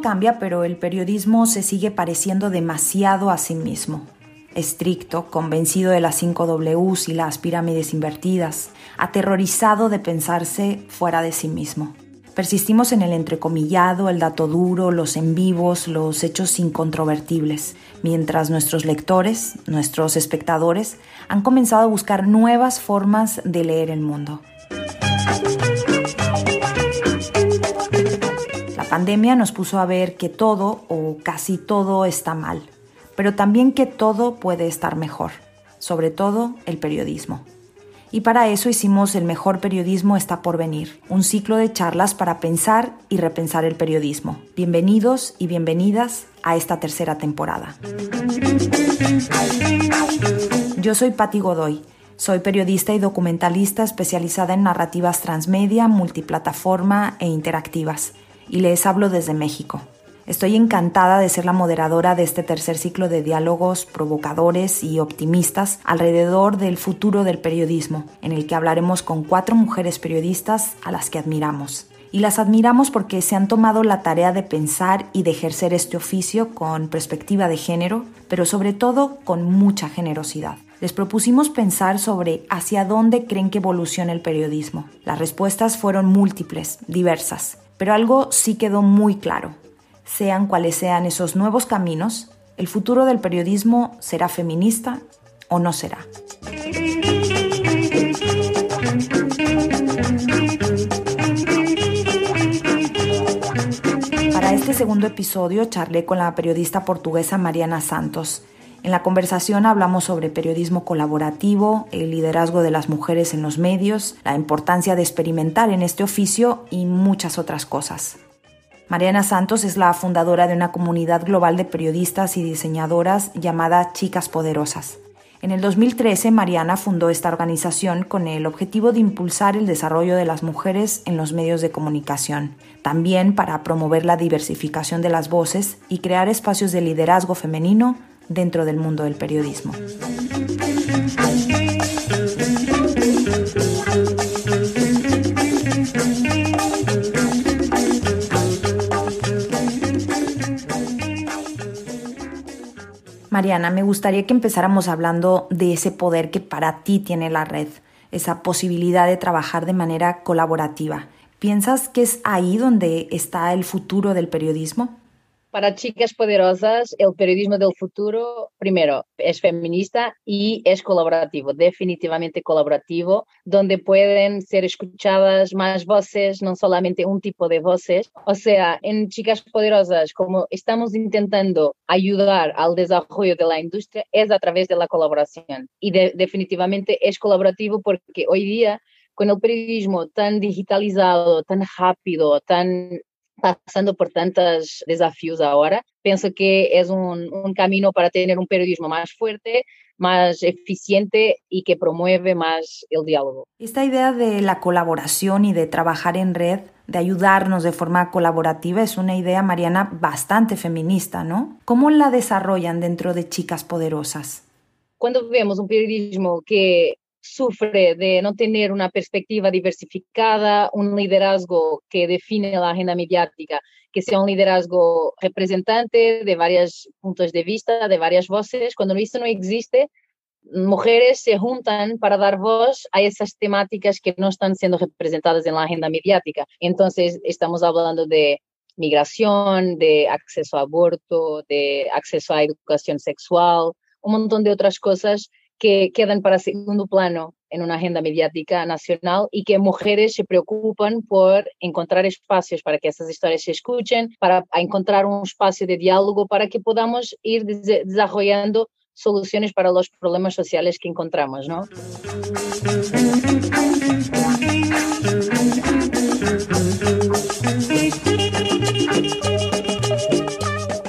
Cambia, pero el periodismo se sigue pareciendo demasiado a sí mismo. Estricto, convencido de las 5 Ws y las pirámides invertidas, aterrorizado de pensarse fuera de sí mismo. Persistimos en el entrecomillado, el dato duro, los en vivos, los hechos incontrovertibles, mientras nuestros lectores, nuestros espectadores, han comenzado a buscar nuevas formas de leer el mundo. Pandemia nos puso a ver que todo o casi todo está mal, pero también que todo puede estar mejor, sobre todo el periodismo. Y para eso hicimos El mejor periodismo está por venir, un ciclo de charlas para pensar y repensar el periodismo. Bienvenidos y bienvenidas a esta tercera temporada. Yo soy Patti Godoy. Soy periodista y documentalista especializada en narrativas transmedia, multiplataforma e interactivas y les hablo desde México. Estoy encantada de ser la moderadora de este tercer ciclo de diálogos provocadores y optimistas alrededor del futuro del periodismo, en el que hablaremos con cuatro mujeres periodistas a las que admiramos. Y las admiramos porque se han tomado la tarea de pensar y de ejercer este oficio con perspectiva de género, pero sobre todo con mucha generosidad. Les propusimos pensar sobre hacia dónde creen que evoluciona el periodismo. Las respuestas fueron múltiples, diversas, pero algo sí quedó muy claro. Sean cuales sean esos nuevos caminos, el futuro del periodismo será feminista o no será. Para este segundo episodio charlé con la periodista portuguesa Mariana Santos. En la conversación hablamos sobre periodismo colaborativo, el liderazgo de las mujeres en los medios, la importancia de experimentar en este oficio y muchas otras cosas. Mariana Santos es la fundadora de una comunidad global de periodistas y diseñadoras llamada Chicas Poderosas. En el 2013, Mariana fundó esta organización con el objetivo de impulsar el desarrollo de las mujeres en los medios de comunicación, también para promover la diversificación de las voces y crear espacios de liderazgo femenino dentro del mundo del periodismo. Mariana, me gustaría que empezáramos hablando de ese poder que para ti tiene la red, esa posibilidad de trabajar de manera colaborativa. ¿Piensas que es ahí donde está el futuro del periodismo? Para chicas poderosas, el periodismo del futuro, primero, es feminista y es colaborativo, definitivamente colaborativo, donde pueden ser escuchadas más voces, no solamente un tipo de voces. O sea, en Chicas Poderosas, como estamos intentando ayudar al desarrollo de la industria, es a través de la colaboración. Y definitivamente es colaborativo porque hoy día con el periodismo tan digitalizado, tan rápido, tan pasando por tantos desafíos ahora, pienso que es un, un, camino para tener un periodismo más fuerte, más eficiente y que promueve más el diálogo. Esta idea de la colaboración y de trabajar en red, de ayudarnos de forma colaborativa, es una idea, Mariana, bastante feminista, ¿no? ¿Cómo la desarrollan dentro de Chicas Poderosas? Cuando vemos un periodismo que sufre de no tener una perspectiva diversificada, un liderazgo que define la agenda mediática, que sea un liderazgo representante de varios puntos de vista, de varias voces. Cuando esto no existe, mujeres se juntan para dar voz a esas temáticas que no están siendo representadas en la agenda mediática. Entonces, estamos hablando de migración, de acceso a aborto, de acceso a educación sexual, un montón de otras cosas que quedan para segundo plano en una agenda mediática nacional y que mujeres se preocupan por encontrar espacios para que esas historias se escuchen, para encontrar un espacio de diálogo, para que podamos ir desarrollando soluciones para los problemas sociales que encontramos, ¿no?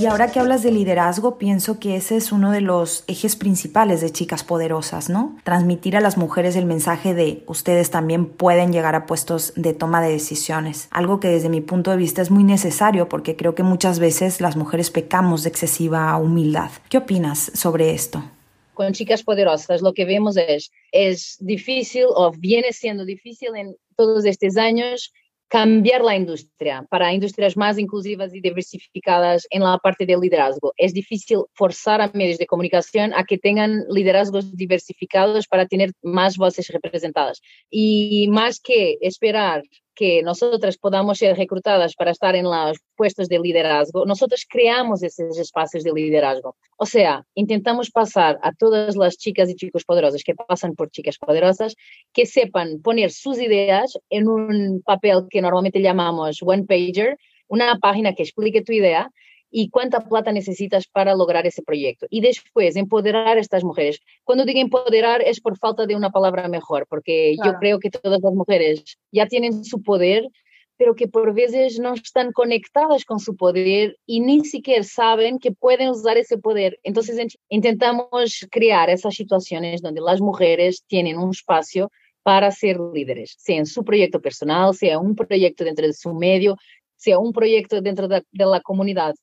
Y ahora que hablas de liderazgo, pienso que ese es uno de los ejes principales de Chicas Poderosas, ¿no? Transmitir a las mujeres el mensaje de ustedes también pueden llegar a puestos de toma de decisiones. Algo que desde mi punto de vista es muy necesario porque creo que muchas veces las mujeres pecamos de excesiva humildad. ¿Qué opinas sobre esto? Con Chicas Poderosas lo que vemos es, es difícil o viene siendo difícil en todos estos años cambiar la industria para industrias más inclusivas y diversificadas en la parte del liderazgo. Es difícil forzar a medios de comunicación a que tengan liderazgos diversificados para tener más voces representadas. Y más que esperar que nosotras podamos ser reclutadas para estar en los puestos de liderazgo, nosotros creamos esos espacios de liderazgo. O sea, intentamos pasar a todas las chicas y chicos poderosos que pasan por chicas poderosas que sepan poner sus ideas en un papel que normalmente llamamos one pager, una página que explique tu idea y cuánta plata necesitas para lograr ese proyecto. Y después, empoderar a estas mujeres. Cuando digo empoderar es por falta de una palabra mejor, porque yo creo que todas las mujeres ya tienen su poder, pero que por veces no están conectadas con su poder y ni siquiera saben que pueden usar ese poder. Entonces intentamos crear esas situaciones donde las mujeres tienen un espacio para ser líderes, sea en su proyecto personal, sea un proyecto dentro de su medio, sea un proyecto dentro de, de la comunidad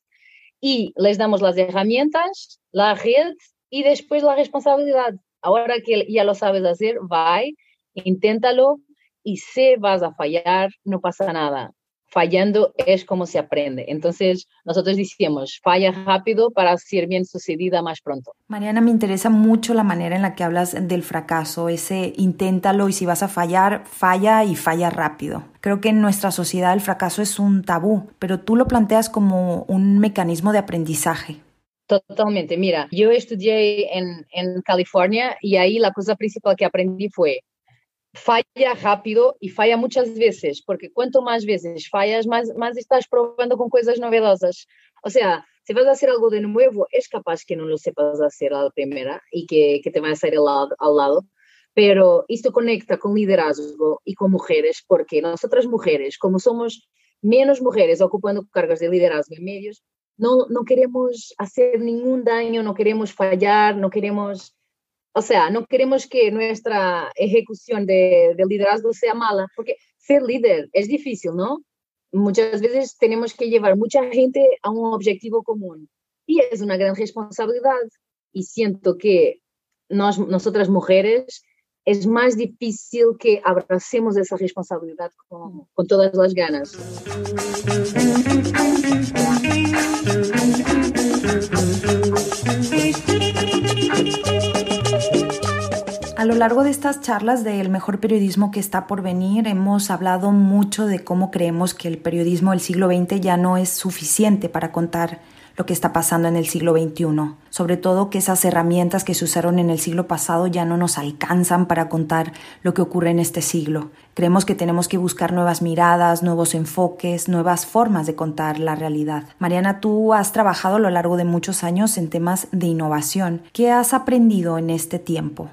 y les damos las herramientas, la red y después la responsabilidad. Ahora que ya lo sabes hacer, va, inténtalo y si vas a fallar, no pasa nada fallando es como se aprende. Entonces, nosotros decimos, falla rápido para ser bien sucedida más pronto. Mariana, me interesa mucho la manera en la que hablas del fracaso, ese inténtalo y si vas a fallar, falla y falla rápido. Creo que en nuestra sociedad el fracaso es un tabú, pero tú lo planteas como un mecanismo de aprendizaje. Totalmente. Mira, yo estudié en, en California y ahí la cosa principal que aprendí fue falla rápido y falla muchas veces, porque cuanto más veces fallas, más, más estás probando con cosas novedosas. O sea, si vas a hacer algo de nuevo, es capaz que no lo sepas hacer a la primera y que, que te va a salir al lado, al lado. Pero esto conecta con liderazgo y con mujeres, porque nosotras mujeres, como somos menos mujeres ocupando cargos de liderazgo en medios, no, no queremos hacer ningún daño, no queremos fallar, no queremos o sea, no queremos que nuestra ejecución de, liderazgo sea mala, porque ser líder es difícil, ¿no? Muchas veces tenemos que llevar mucha gente a un objetivo común y es una gran responsabilidad. Y siento que nosotras mujeres es más difícil que abracemos esa responsabilidad con, todas las ganas. Lo largo de estas charlas del mejor periodismo que está por venir, hemos hablado mucho de cómo creemos que el periodismo del siglo XX ya no es suficiente para contar lo que está pasando en el siglo XXI. Sobre todo que esas herramientas que se usaron en el siglo pasado ya no nos alcanzan para contar lo que ocurre en este siglo. Creemos que tenemos que buscar nuevas miradas, nuevos enfoques, nuevas formas de contar la realidad. Mariana, tú has trabajado a lo largo de muchos años en temas de innovación. ¿Qué has aprendido en este tiempo?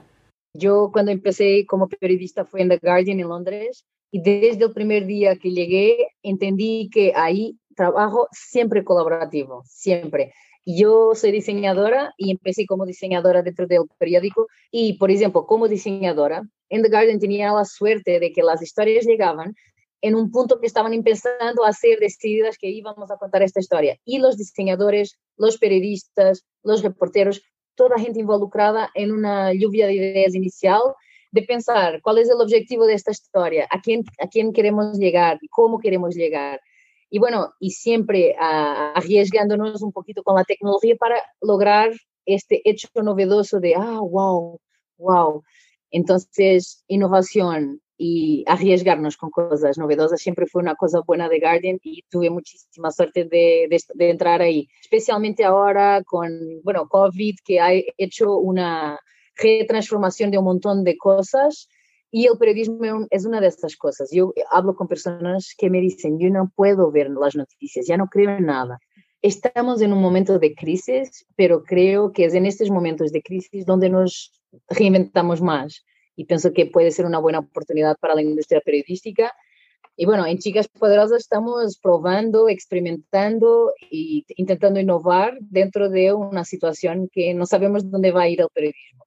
Yo cuando empecé como periodista fue en The Guardian en Londres y desde el primer día que llegué entendí que ahí trabajo siempre colaborativo, siempre. Yo soy diseñadora y empecé como diseñadora dentro del periódico y, por ejemplo, como diseñadora, en The Guardian tenía la suerte de que las historias llegaban en un punto que estaban empezando a ser decididas que íbamos a contar esta historia. Y los diseñadores, los periodistas, los reporteros toda a gente involucrada en una lluvia de ideas inicial de pensar cuál es el objetivo de esta a quién, a quién queremos llegar, cómo queremos llegar. Y bueno, y siempre uh, arriesgándonos un poquito con la tecnología para lograr este hecho novedoso de, ah, wow, wow. Entonces, innovación, y arriesgarnos con cosas novedosas siempre fue una cosa buena de Guardian y tuve muchísima suerte de, de, entrar ahí, especialmente ahora con, bueno, COVID, que ha hecho una retransformación de un montón de cosas y el periodismo es una de estas cosas. Yo hablo con personas que me dicen, yo no puedo ver las noticias, ya no creo en nada. estamos en un momento de crisis, pero creo que es en estos momentos de crisis donde nos reinventamos más. Y pienso que puede ser una buena oportunidad para la industria periodística. Y bueno, en Chicas Poderosas estamos probando, experimentando e intentando innovar dentro de una situación que no sabemos dónde va a ir el periodismo.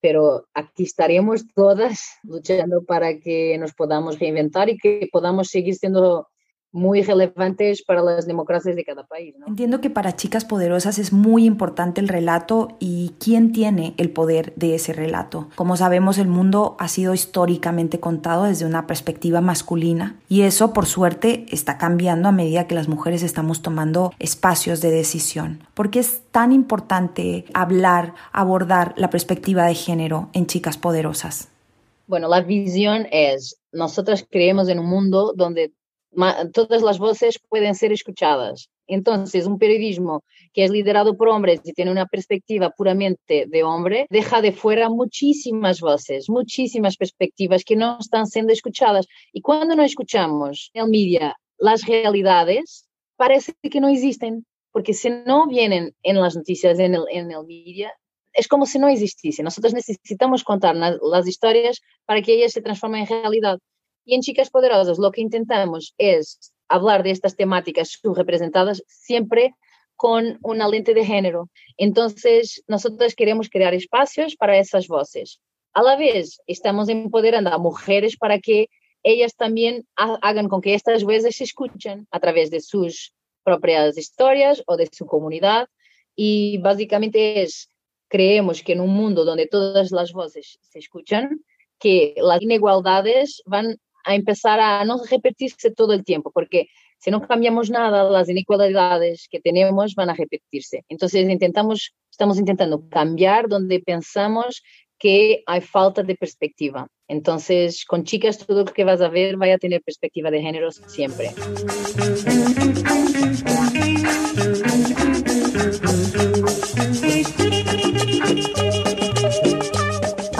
Pero aquí estaremos todas luchando para que nos podamos reinventar y que podamos seguir siendo muy relevantes para las democracias de cada país. Entiendo que para chicas poderosas es muy importante el relato y quién tiene el poder de ese relato. Como sabemos, el mundo ha sido históricamente contado desde una perspectiva masculina y eso, por suerte, está cambiando a medida que las mujeres estamos tomando espacios de decisión. ¿Por qué es tan importante hablar, abordar la perspectiva de género en chicas poderosas? Bueno, la visión es, nosotras creemos en un mundo donde todas las voces pueden ser escuchadas. Entonces, un periodismo que es liderado por hombres y tiene una perspectiva puramente de hombre, deja de fuera muchísimas voces, muchísimas perspectivas que no están siendo escuchadas. Y cuando no escuchamos en el media las realidades, parece que no existen, porque si no vienen en las noticias, en el, en el media, es como si no existiese. Nosotros necesitamos contar las historias para que ellas se transformen en realidad. Y en Chicas Poderosas lo que intentamos es hablar de estas temáticas subrepresentadas siempre con una lente de género. Entonces, nosotros queremos crear espacios para esas voces. A la vez, estamos empoderando a mujeres para que ellas también hagan con que estas voces se escuchen a través de sus propias historias o de su comunidad. Y básicamente es, creemos que en un mundo donde todas las voces se escuchan, que las inigualdades van a empezar a no repetirse todo el tiempo, porque si no cambiamos nada, las inequalidades que tenemos van a repetirse. Entonces, intentamos, estamos intentando cambiar donde pensamos que hay falta de perspectiva. Entonces, con chicas, todo lo que vas a ver va a tener perspectiva de género siempre.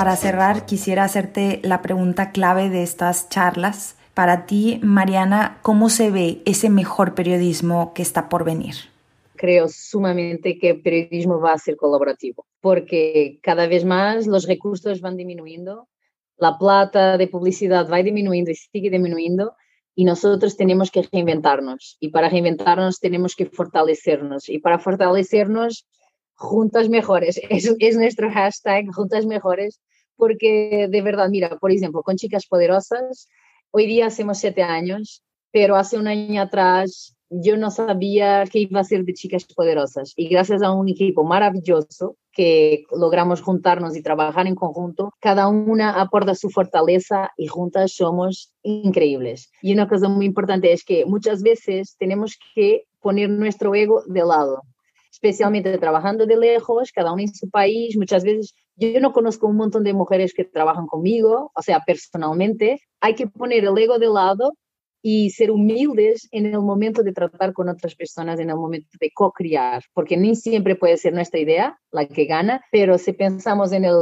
Para cerrar, quisiera hacerte la pregunta clave de estas charlas. Para ti, Mariana, ¿cómo se ve ese mejor periodismo que está por venir? Creo sumamente que el periodismo va a ser colaborativo, porque cada vez más los recursos van disminuyendo, la plata de publicidad va disminuyendo y sigue disminuyendo, y nosotros tenemos que reinventarnos. Y para reinventarnos tenemos que fortalecernos. Y para fortalecernos juntas mejores. Es, es nuestro hashtag, juntas mejores, porque de verdad, mira, por ejemplo, con Chicas Poderosas, hoy día hacemos siete años, pero hace un año atrás yo no sabía qué iba a ser de Chicas Poderosas. Y gracias a un equipo maravilloso que logramos juntarnos y trabajar en conjunto, cada una aporta su fortaleza y juntas somos increíbles. Y una cosa muy importante es que muchas veces tenemos que poner nuestro ego de lado especialmente trabajando de lejos, cada uno en su país. Muchas veces yo no conozco un montón de mujeres que trabajan conmigo, o sea, personalmente. Hay que poner el ego de lado y ser humildes en el momento de tratar con otras personas, en el momento de co-criar, porque ni siempre puede ser nuestra idea la que gana, pero si pensamos en el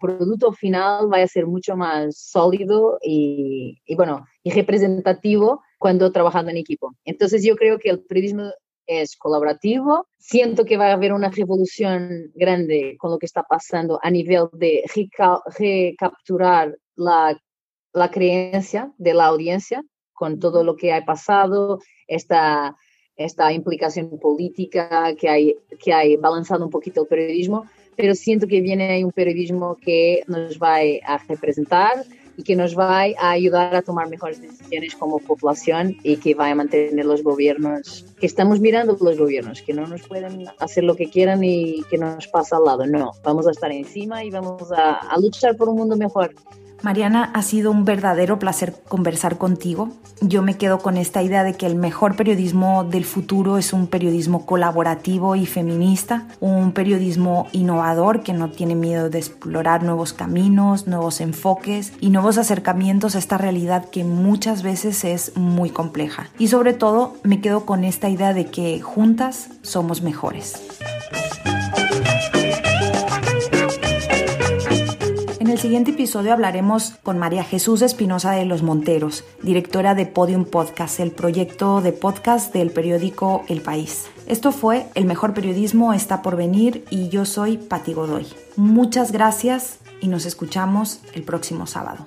producto final va a ser mucho más sólido y, y bueno, y representativo cuando trabajando en equipo. Entonces yo creo que el periodismo es colaborativo. Siento que va a haber una revolución grande con lo que está pasando a nivel de recapturar la, la creencia de la audiencia con todo lo que ha pasado, esta, esta implicación política que hay, que hay balanzado un poquito el periodismo, pero siento que viene un periodismo que nos va a representar, y que nos va a ayudar a tomar mejores decisiones como población y que va a mantener los gobiernos, que estamos mirando los gobiernos, que no nos pueden hacer lo que quieran y que nos pasa al lado. No, vamos a estar encima y vamos a, a luchar por un mundo mejor. Mariana, ha sido un verdadero placer conversar contigo. Yo me quedo con esta idea de que el mejor periodismo del futuro es un periodismo colaborativo y feminista, un periodismo innovador que no tiene miedo de explorar nuevos caminos, nuevos enfoques y nuevos acercamientos a esta realidad que muchas veces es muy compleja. Y sobre todo me quedo con esta idea de que juntas somos mejores. El siguiente episodio hablaremos con María Jesús Espinosa de los Monteros, directora de Podium Podcast, el proyecto de podcast del periódico El País. Esto fue El mejor periodismo está por venir y yo soy Pati Godoy. Muchas gracias y nos escuchamos el próximo sábado.